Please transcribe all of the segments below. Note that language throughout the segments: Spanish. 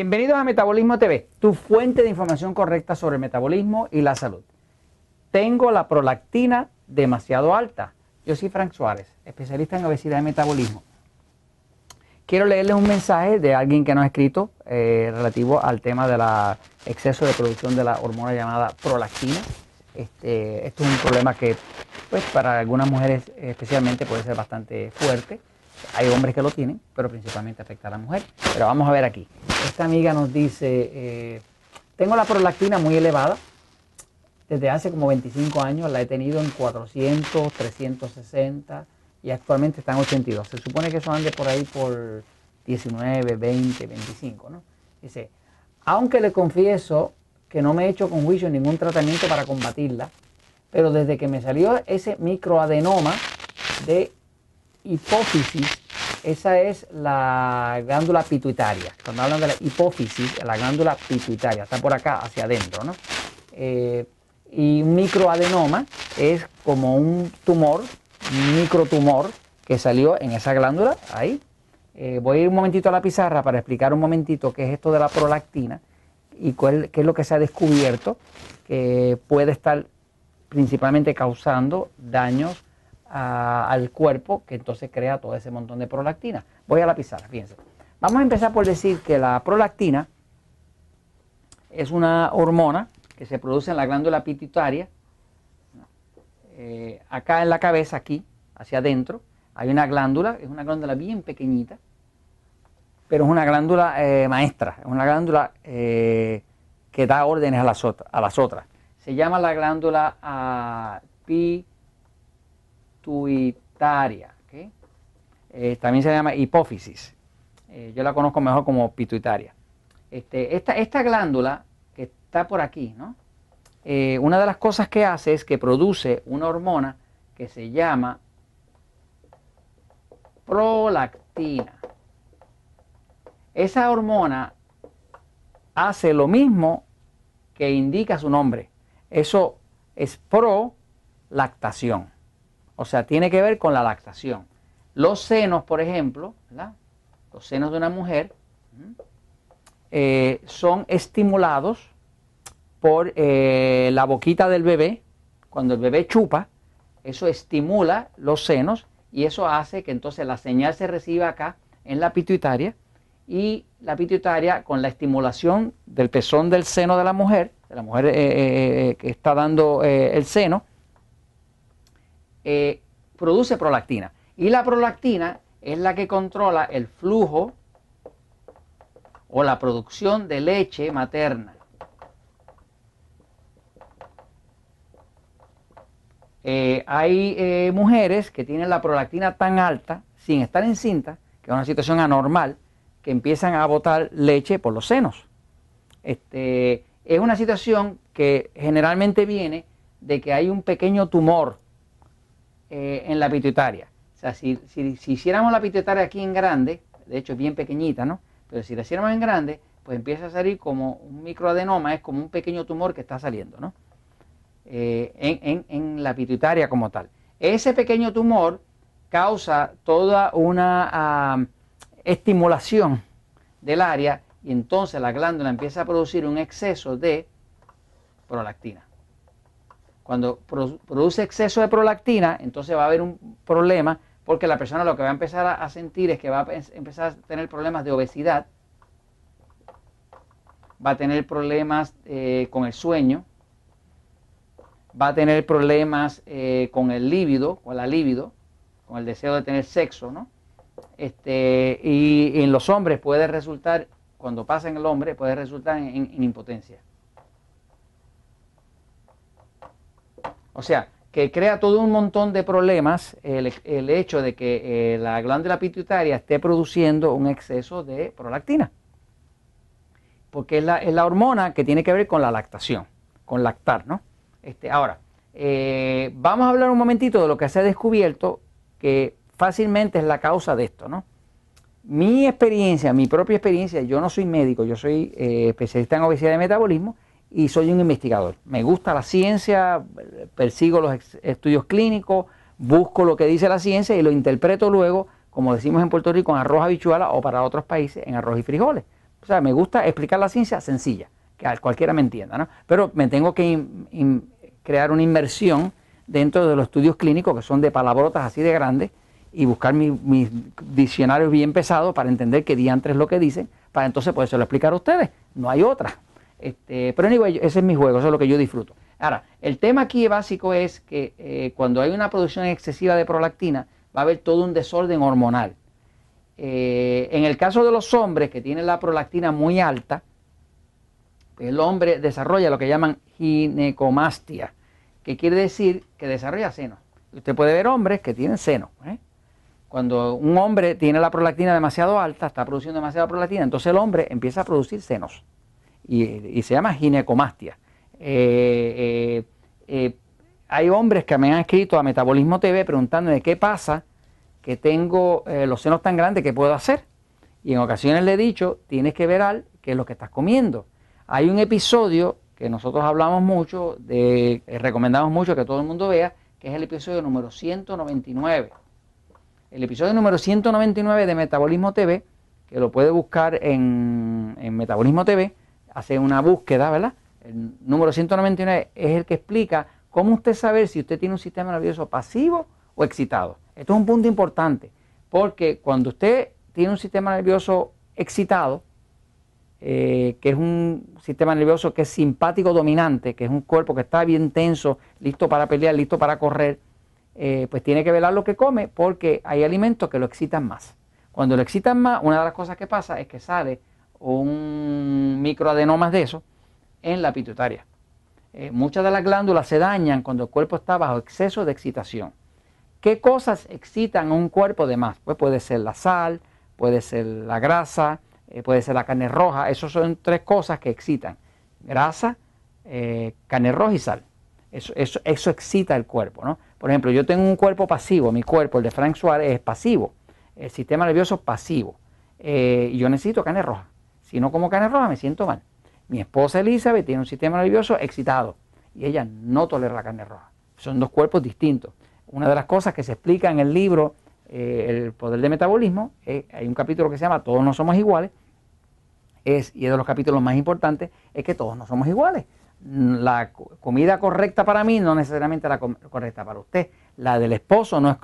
Bienvenidos a Metabolismo TV, tu fuente de información correcta sobre el metabolismo y la salud. Tengo la prolactina demasiado alta. Yo soy Frank Suárez, especialista en obesidad y metabolismo. Quiero leerles un mensaje de alguien que nos ha escrito eh, relativo al tema del exceso de producción de la hormona llamada prolactina. Este, esto es un problema que pues, para algunas mujeres especialmente puede ser bastante fuerte. Hay hombres que lo tienen, pero principalmente afecta a la mujer. Pero vamos a ver aquí. Esta amiga nos dice, eh, tengo la prolactina muy elevada. Desde hace como 25 años la he tenido en 400, 360 y actualmente está en 82. Se supone que eso ande por ahí por 19, 20, 25. ¿no? Dice, aunque le confieso que no me he hecho con juicio ningún tratamiento para combatirla, pero desde que me salió ese microadenoma de hipófisis, esa es la glándula pituitaria. Cuando hablan de la hipófisis, la glándula pituitaria, está por acá hacia adentro, ¿no? Eh, y un microadenoma es como un tumor, un microtumor que salió en esa glándula, ahí. Eh, voy a ir un momentito a la pizarra para explicar un momentito qué es esto de la prolactina y qué es lo que se ha descubierto que puede estar principalmente causando daños al cuerpo que entonces crea todo ese montón de prolactina. Voy a la pizarra, fíjense. Vamos a empezar por decir que la prolactina es una hormona que se produce en la glándula pituitaria, eh, acá en la cabeza, aquí, hacia adentro, hay una glándula, es una glándula bien pequeñita, pero es una glándula eh, maestra, es una glándula eh, que da órdenes a las, otras. Se llama la glándula uh, pituitaria. Eh, también se llama hipófisis. Eh, yo la conozco mejor como pituitaria. Este, esta, esta, glándula que está por aquí, ¿no? Eh, una de las cosas que hace es que produce una hormona que se llama prolactina. Esa hormona hace lo mismo que indica su nombre. Eso es prolactación. O sea, tiene que ver con la lactación. Los senos, por ejemplo, los senos de una mujer eh, son estimulados por eh, la boquita del bebé. Cuando el bebé chupa, eso estimula los senos y eso hace que entonces la señal se reciba acá en la pituitaria y la pituitaria con la estimulación del pezón del seno de la mujer, de la mujer eh, que está dando el seno, eh, produce prolactina. Y la prolactina es la que controla el flujo o la producción de leche materna. Eh, hay eh, mujeres que tienen la prolactina tan alta sin estar encinta, que es una situación anormal, que empiezan a botar leche por los senos. Este, es una situación que generalmente viene de que hay un pequeño tumor eh, en la pituitaria. O sea, si, hiciéramos la pituitaria aquí en grande, de hecho es bien pequeñita, ¿no? Pero si la hiciéramos en grande, pues empieza a salir como un microadenoma, es como un pequeño tumor que está saliendo, ¿no? Eh, en, la pituitaria como tal. Ese pequeño tumor causa toda una estimulación del área y entonces la glándula empieza a producir un exceso de prolactina. Cuando produce exceso de prolactina, entonces va a haber un problema porque la persona lo que va a empezar a sentir es que va a empezar a tener problemas de obesidad, va a tener problemas eh, con el sueño, va a tener problemas eh, con el líbido, con la líbido, con el deseo de tener sexo, ¿no? Este, y, en los hombres puede resultar, cuando pasa en el hombre, puede resultar en impotencia. O sea, que crea todo un montón de problemas el, hecho de que eh, la glándula pituitaria esté produciendo un exceso de prolactina. Porque es la, hormona que tiene que ver con la lactación, con lactar, ¿no? Este, ahora, eh, vamos a hablar un momentito de lo que se ha descubierto que fácilmente es la causa de esto, ¿no? Mi experiencia, mi propia experiencia, yo no soy médico, yo soy eh, especialista en obesidad y metabolismo, y soy un investigador. Me gusta la ciencia, persigo los estudios clínicos, busco lo que dice la ciencia y lo interpreto luego, como decimos en Puerto Rico, en arroz habichuela o para otros países en arroz y frijoles. O sea, me gusta explicar la ciencia sencilla, que cualquiera me entienda, ¿no? Pero me tengo que crear una inmersión dentro de los estudios clínicos que son de palabrotas así de grandes y buscar mis diccionarios bien pesados para entender qué diantres es lo que dicen, para entonces lo explicar a ustedes. No hay otra. Este, pero anyway, ese es mi juego, eso es lo que yo disfruto. Ahora, el tema aquí básico es que eh, cuando hay una producción excesiva de prolactina, va a haber todo un desorden hormonal. Eh, en el caso de los hombres que tienen la prolactina muy alta, el hombre desarrolla lo que llaman ginecomastia, que quiere decir que desarrolla seno. Usted puede ver hombres que tienen seno. ¿eh? Cuando un hombre tiene la prolactina demasiado alta, está produciendo demasiada prolactina, entonces el hombre empieza a producir senos y, se llama ginecomastia. Eh, eh, hay hombres que me han escrito a Metabolismo TV preguntándome qué pasa que tengo los senos tan grandes que puedo hacer. Y en ocasiones le he dicho, tienes que ver al qué es lo que estás comiendo. Hay un episodio que nosotros hablamos mucho, de, recomendamos mucho que todo el mundo vea, que es el episodio número 199 el episodio número 199 de Metabolismo TV, que lo puede buscar en, Metabolismo TV, hace una búsqueda, ¿verdad? El número 199 es el que explica cómo usted saber si usted tiene un sistema nervioso pasivo o excitado. Esto es un punto importante, porque cuando usted tiene un sistema nervioso excitado, eh, que es un sistema nervioso que es simpático dominante, que es un cuerpo que está bien tenso, listo para pelear, listo para correr, eh, pues tiene que velar lo que come porque hay alimentos que lo excitan más. Cuando lo excitan más, una de las cosas que pasa es que sale un microadenoma de eso en la pituitaria. Eh, muchas de las glándulas se dañan cuando el cuerpo está bajo exceso de excitación. ¿Qué cosas excitan a un cuerpo de más? Pues puede ser la sal, puede ser la grasa, eh, puede ser la carne roja. Esas son tres cosas que excitan. Grasa, carne roja y sal. Eso, excita el cuerpo, ¿no? Por ejemplo, yo tengo un cuerpo pasivo, mi cuerpo, el de Frank Suárez, es pasivo. El sistema nervioso pasivo. Eh, y yo necesito carne roja. Si no como carne roja, me siento mal. Mi esposa Elizabeth tiene un sistema nervioso excitado y ella no tolera la carne roja. Son dos cuerpos distintos. Una de las cosas que se explica en el libro eh, El poder del metabolismo, eh, hay un capítulo que se llama Todos no somos iguales, es, y es de los capítulos más importantes, es que todos no somos iguales la comida correcta para mí no necesariamente la correcta para usted. La del esposo no es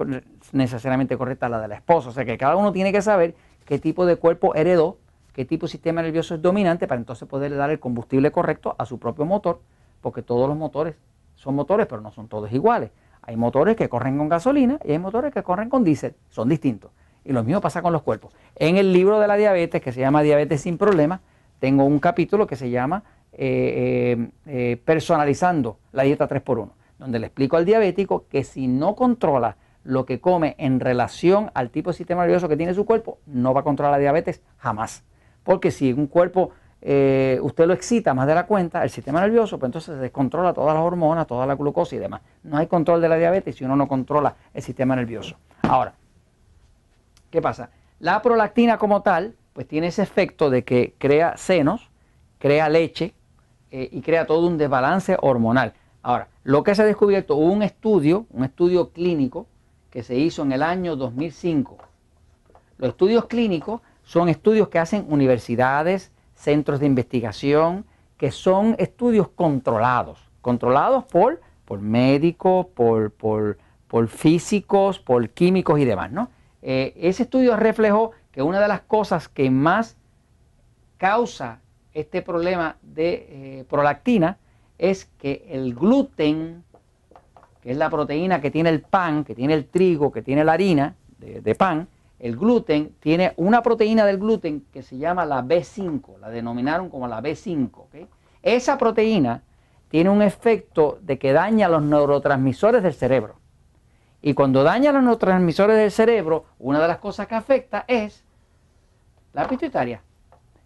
necesariamente correcta la del esposo. O sea que cada uno tiene que saber qué tipo de cuerpo heredó, qué tipo de sistema nervioso es dominante para entonces poder dar el combustible correcto a su propio motor, porque todos los motores son motores, pero no son todos iguales. Hay motores que corren con gasolina y hay motores que corren con diésel, son distintos. Y lo mismo pasa con los cuerpos. En el libro de la diabetes, que se llama Diabetes sin Problemas, tengo un capítulo que se llama eh, eh, eh, personalizando la dieta 3x1, donde le explico al diabético que si no controla lo que come en relación al tipo de sistema nervioso que tiene su cuerpo, no va a controlar la diabetes jamás. Porque si un cuerpo usted lo excita más de la cuenta, el sistema nervioso, pues entonces se descontrola todas las hormonas, toda la glucosa y demás. No hay control de la diabetes si uno no controla el sistema nervioso. Ahora, ¿qué pasa? La prolactina como tal, pues tiene ese efecto de que crea senos, crea leche, eh, y crea todo un desbalance hormonal. Ahora, lo que se ha descubierto, hubo un estudio, un estudio clínico que se hizo en el año 2005. Los estudios clínicos son estudios que hacen universidades, centros de investigación, que son estudios controlados, controlados por, por médicos, por, por, físicos, por químicos y demás. ¿no? Eh, ese estudio reflejó que una de las cosas que más causa este problema de eh, prolactina es que el gluten, que es la proteína que tiene el pan, que tiene el trigo, que tiene la harina de, pan, el gluten tiene una proteína del gluten que se llama la B5, la denominaron como la B5. Esa proteína tiene un efecto de que daña los neurotransmisores del cerebro. Y cuando daña los neurotransmisores del cerebro, una de las cosas que afecta es la pituitaria.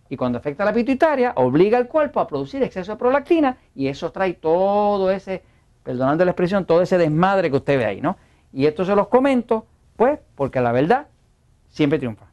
Y cuando afecta a la pituitaria, obliga al cuerpo a producir exceso de prolactina y eso trae todo ese, perdonando la expresión, todo ese desmadre que usted ve ahí, ¿no? Y esto se los comento, pues, porque la verdad siempre triunfa.